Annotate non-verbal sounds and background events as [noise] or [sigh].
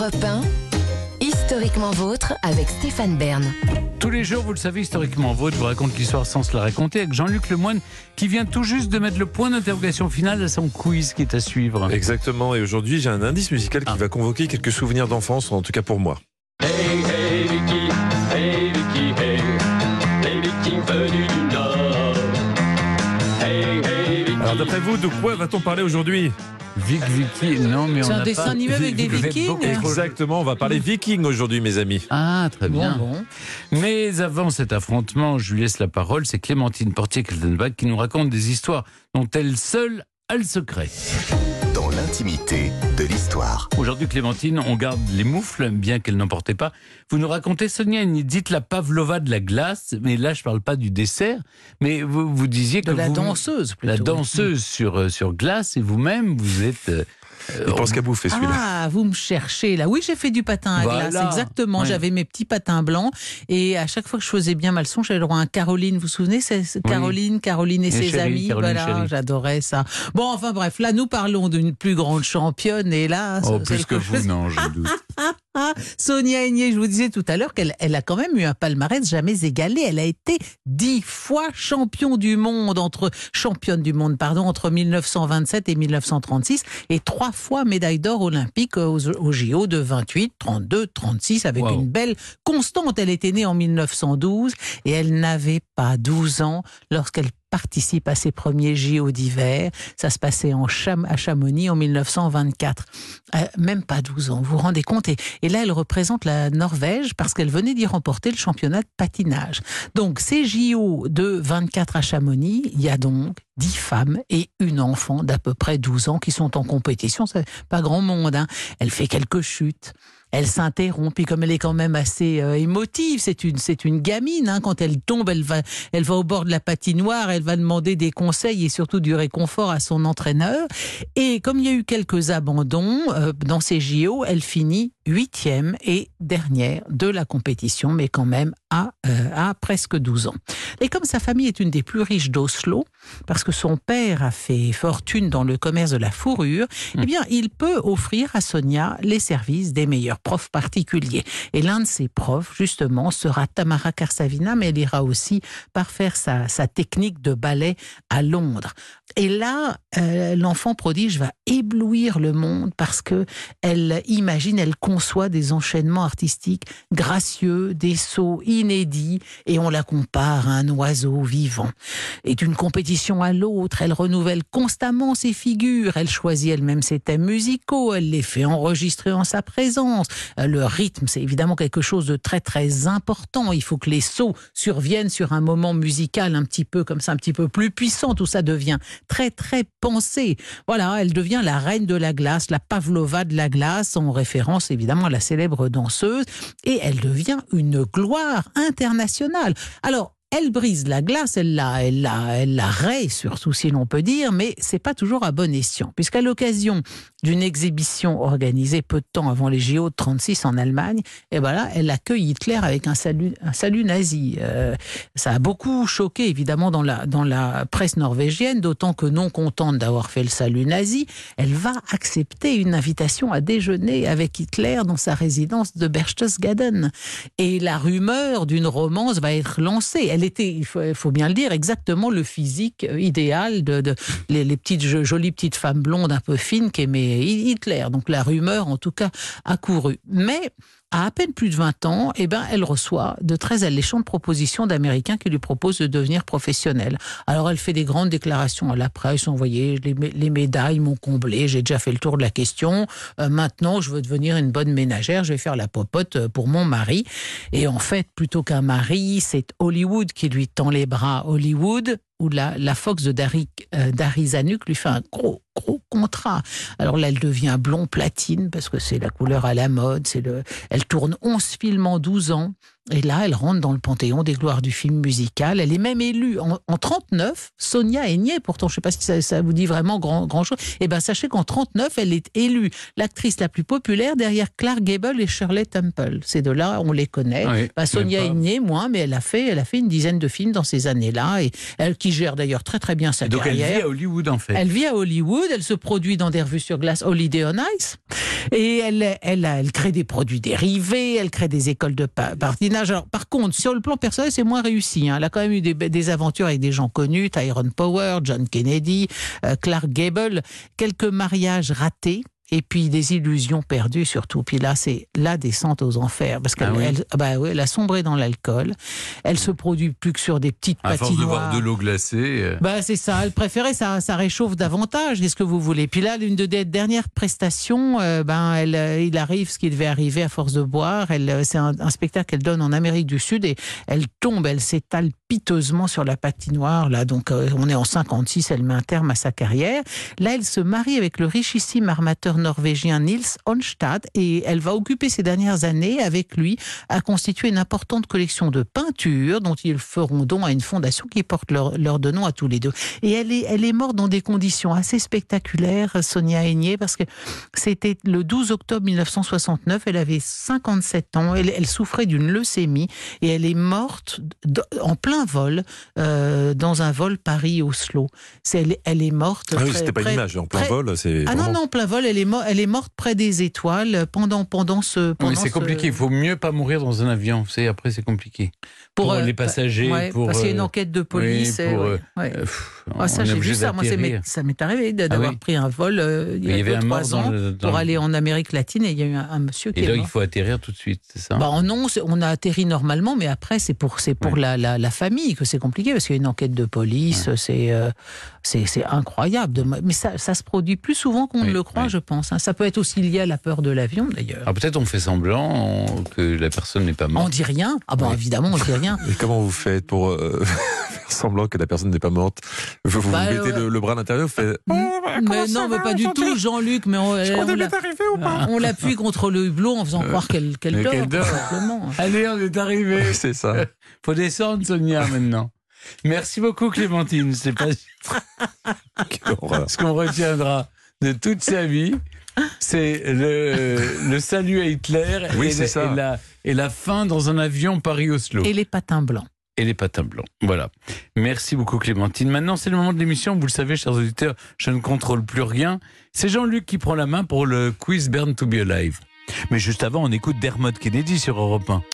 Europe 1, historiquement vôtre avec Stéphane Bern. Tous les jours, vous le savez, historiquement vôtre vous raconte l'histoire sans se la raconter avec Jean-Luc Lemoine qui vient tout juste de mettre le point d'interrogation final à son quiz qui est à suivre. Exactement, et aujourd'hui j'ai un indice musical qui Ah. va convoquer quelques souvenirs d'enfance, en tout cas pour moi. D'après vous, de quoi va-t-on parler aujourd'hui Vic Vicky, non mais on C'est un dessin pas- animé avec des Vikings? Exactement, on va parler viking aujourd'hui mes amis. Ah, très bien. Bon, bon. Mais avant cet affrontement, je lui laisse la parole. C'est Clémentine Portier-Keltenbach qui nous raconte des histoires dont elle seule a le secret. De l'histoire. Aujourd'hui, Clémentine, on garde les moufles, bien qu'elle n'en portait pas. Vous nous racontez, Sonia, une- dites la pavlova de la glace, mais là, je parle pas du dessert, mais vous, vous disiez que De la vous- danseuse, plutôt. la danseuse sur, euh, sur glace, et vous-même, vous êtes... euh, Il pense qu'à bouffer celui-là. Ah, vous me cherchez là. Oui, j'ai fait du patin à Voilà. glace, exactement. J'avais mes petits patins blancs et à chaque fois que je faisais bien ma leçon, j'avais le droit à un Caroline. Vous vous souvenez c'est Oui. Caroline, Caroline et, Et ses Chérie, amis. Caroline voilà, j'adorais ça. Bon, enfin bref, là nous parlons d'une plus grande championne et là, Oh, plus que vous, non, je doute. [laughs] Ah, Sonia Aigné, je vous disais tout à l'heure qu'elle elle a quand même eu un palmarès jamais égalé. Elle a été dix fois champion du monde entre championne du monde pardon entre 1927 et 1936 et trois fois médaille d'or olympique aux, aux JO de 28, 32, 36 avec Wow. une belle constante. Elle était née en 1912 et elle n'avait pas 12 ans lorsqu'elle participe à ses premiers JO d'hiver. Ça se passait en Cham- à Chamonix en 1924. Euh, même pas 12 ans, vous vous rendez compte et, là, elle représente la Norvège parce qu'elle venait d'y remporter le championnat de patinage. Donc, ces JO de 24 à Chamonix, il y a donc 10 femmes et une enfant d'à peu près 12 ans qui sont en compétition. C'est pas grand monde. Hein. Elle fait quelques chutes. Elle s'interrompt, puis comme elle est quand même assez euh, émotive, c'est une c'est une gamine. Hein, quand elle tombe, elle va elle va au bord de la patinoire, elle va demander des conseils et surtout du réconfort à son entraîneur. Et comme il y a eu quelques abandons euh, dans ces JO, elle finit huitième et dernière de la compétition, mais quand même à, euh, à presque 12 ans. Et comme sa famille est une des plus riches d'Oslo, parce que son père a fait fortune dans le commerce de la fourrure, eh bien, il peut offrir à Sonia les services des meilleurs profs particuliers. Et l'un de ses profs, justement, sera Tamara Karsavina, mais elle ira aussi parfaire sa, sa technique de ballet à Londres. Et là, euh, l'enfant prodige va éblouir le monde parce que elle imagine, elle conçoit des enchaînements artistiques gracieux, des sauts inédits, et on la compare à un oiseau vivant. Et d'une compétition à l'autre, elle renouvelle constamment ses figures, elle choisit elle-même ses thèmes musicaux, elle les fait enregistrer en sa présence. Le rythme, c'est évidemment quelque chose de très très important. Il faut que les sauts surviennent sur un moment musical un petit peu comme ça, un petit peu plus puissant. Tout ça devient très très pensé. Voilà, elle devient la reine de la glace, la Pavlova de la glace, en référence évidemment à la célèbre danseuse, et elle devient une gloire internationale. Alors, elle brise la glace, elle la, elle la, elle la raye surtout si l'on peut dire, mais c'est pas toujours à bon escient, puisqu'à l'occasion d'une exhibition organisée peu de temps avant les JO de 36 en Allemagne, et ben elle accueille Hitler avec un salut, un salut nazi. Euh, ça a beaucoup choqué évidemment dans la, dans la presse norvégienne, d'autant que non contente d'avoir fait le salut nazi, elle va accepter une invitation à déjeuner avec Hitler dans sa résidence de Berchtesgaden. Et la rumeur d'une romance va être lancée. Elle était, il faut, bien le dire, exactement le physique idéal de, de les, les petites jo- jolies petites femmes blondes un peu fines Hitler. Donc la rumeur, en tout cas, a couru. Mais à à peine plus de 20 ans, eh ben, elle reçoit de très alléchantes propositions d'Américains qui lui proposent de devenir professionnelle. Alors elle fait des grandes déclarations à la presse, vous voyez, les médailles m'ont comblé, j'ai déjà fait le tour de la question, Euh, maintenant je veux devenir une bonne ménagère, je vais faire la popote euh, pour mon mari. Et en fait, plutôt qu'un mari, c'est Hollywood qui lui tend les bras. Hollywood, où la, la Fox de Dari, euh, Dari Zanuck lui fait un gros, gros contrat. Alors là, elle devient blond platine parce que c'est la couleur à la mode. C'est le, elle tourne 11 films en 12 ans. Et là, elle rentre dans le panthéon des gloires du film musical. Elle est même élue en, en 39. Sonia Aigné, pourtant, je ne sais pas si ça, ça vous dit vraiment grand, grand chose. Eh ben, sachez qu'en 39, elle est élue l'actrice la plus populaire derrière Clark Gable et Shirley Temple. Ces deux-là, on les connaît. Oui, Bah, Sonia. Aigné, moins, mais elle a fait, elle a fait une dizaine de films dans ces années-là et elle qui gère d'ailleurs très très bien sa Donc elle carrière. vit à Hollywood en fait. Elle vit à Hollywood Elle se produit dans des revues sur glace Holiday on Ice. Et elle, elle, elle crée des produits dérivés, elle crée des écoles de pa- patinage. Alors, par contre, sur le plan personnel, c'est moins réussi. hein. Elle a quand même eu des, des aventures avec des gens connus, Tyrone Power, John Kennedy, euh, Clark Gable, quelques mariages ratés. Et puis des illusions perdues surtout. Puis là, c'est la descente aux enfers. Parce qu'elle Ah oui. elle- ah bah ouais, elle a sombré dans l'alcool. Elle se produit plus que sur des petites À force de patinoires. boire de l'eau glacée. euh, Bah, c'est ça. Elle préférait, ça, ça réchauffe davantage. Qu'est-ce que vous voulez? Puis là, l'une de des dernières prestations, euh, ben, elle, euh, il arrive ce qui devait arriver à force de boire. Elle, c'est un, un spectacle qu'elle donne en Amérique du Sud et elle tombe, elle s'étale piteusement sur la patinoire. Là, donc, on est en 56. Elle met un terme à sa carrière. Là, elle se marie avec le richissime armateur norvégien Nils Onstad et elle va occuper ces dernières années avec lui à constituer une importante collection de peintures dont ils feront don à une fondation qui porte leur, leur deux noms à tous les deux. Et elle est, elle est morte dans des conditions assez spectaculaires, Sonia Aigné, parce que c'était le 12 octobre 1969, elle avait 57 ans, elle, elle souffrait d'une leucémie et elle est morte en plein vol euh, dans un vol Paris-Oslo. Elle, elle est morte. Ah oui, c'était pas une image. En plein vol, c'est. ah non, non, plein vol, elle est, mo- elle est morte près des étoiles pendant, pendant ce. Pendant c'est ce- compliqué. Il faut mieux pas mourir dans un avion. Vous savez, après, c'est compliqué. Pour, euh, les passagers, ouais, pour. parce qu'il y a une euh, enquête de police. oui, et pour, ouais, euh, ouais. euh, pff, Ah, ça, j'ai vu ça. Moi, ça m'est- arrivé de- d'avoir oui. pris un vol euh, il y a, y avait deux, un mort trois dans ans le- pour le- aller en Amérique latine et il y a eu un, un monsieur qui Et est donc, mort. il faut atterrir tout de suite, c'est ça? Bah, non, on a atterri normalement, mais après, c'est pour, pour Ouais. la, la, la famille que c'est compliqué, parce qu'il y a une enquête de police, c'est, incroyable. mais ça, ça se produit plus souvent qu'on ne le croit, je pense. Hein. Ça peut être aussi lié à la peur de l'avion, d'ailleurs. Alors peut-être on fait semblant on- que la personne n'est pas On morte. dit rien Ah bah Oui. évidemment, on dit rien. [laughs] Et comment vous faites pour euh, [laughs] faire semblant que la personne n'est pas morte? Vous, vous Bah, mettez ouais. le, le bras à l'intérieur, vous faites. mais non, mais pas du tout, Jean-Luc. Mais on, on l'a- arrivé ou on l'appuie contre le hublot en faisant croire qu'elle, mais dort. [laughs] Allez, on est arrivé. C'est ça. faut descendre, Sonia, maintenant. Merci beaucoup, Clémentine. C'est pas Quelle horreur. ce qu'on retiendra de toute sa vie. C'est le, le salut à Hitler Oui, et, c'est la- ça. et la, et la fin dans un avion Paris-Oslo. Et les patins blancs. et les patins blancs. Voilà. Merci beaucoup Clémentine. Maintenant, c'est le moment de l'émission. Vous le savez, chers auditeurs, je ne contrôle plus rien. C'est Jean-Luc qui prend la main pour le quiz Burn to be Alive. Mais juste avant, on écoute Dermot Kennedy sur Europe 1.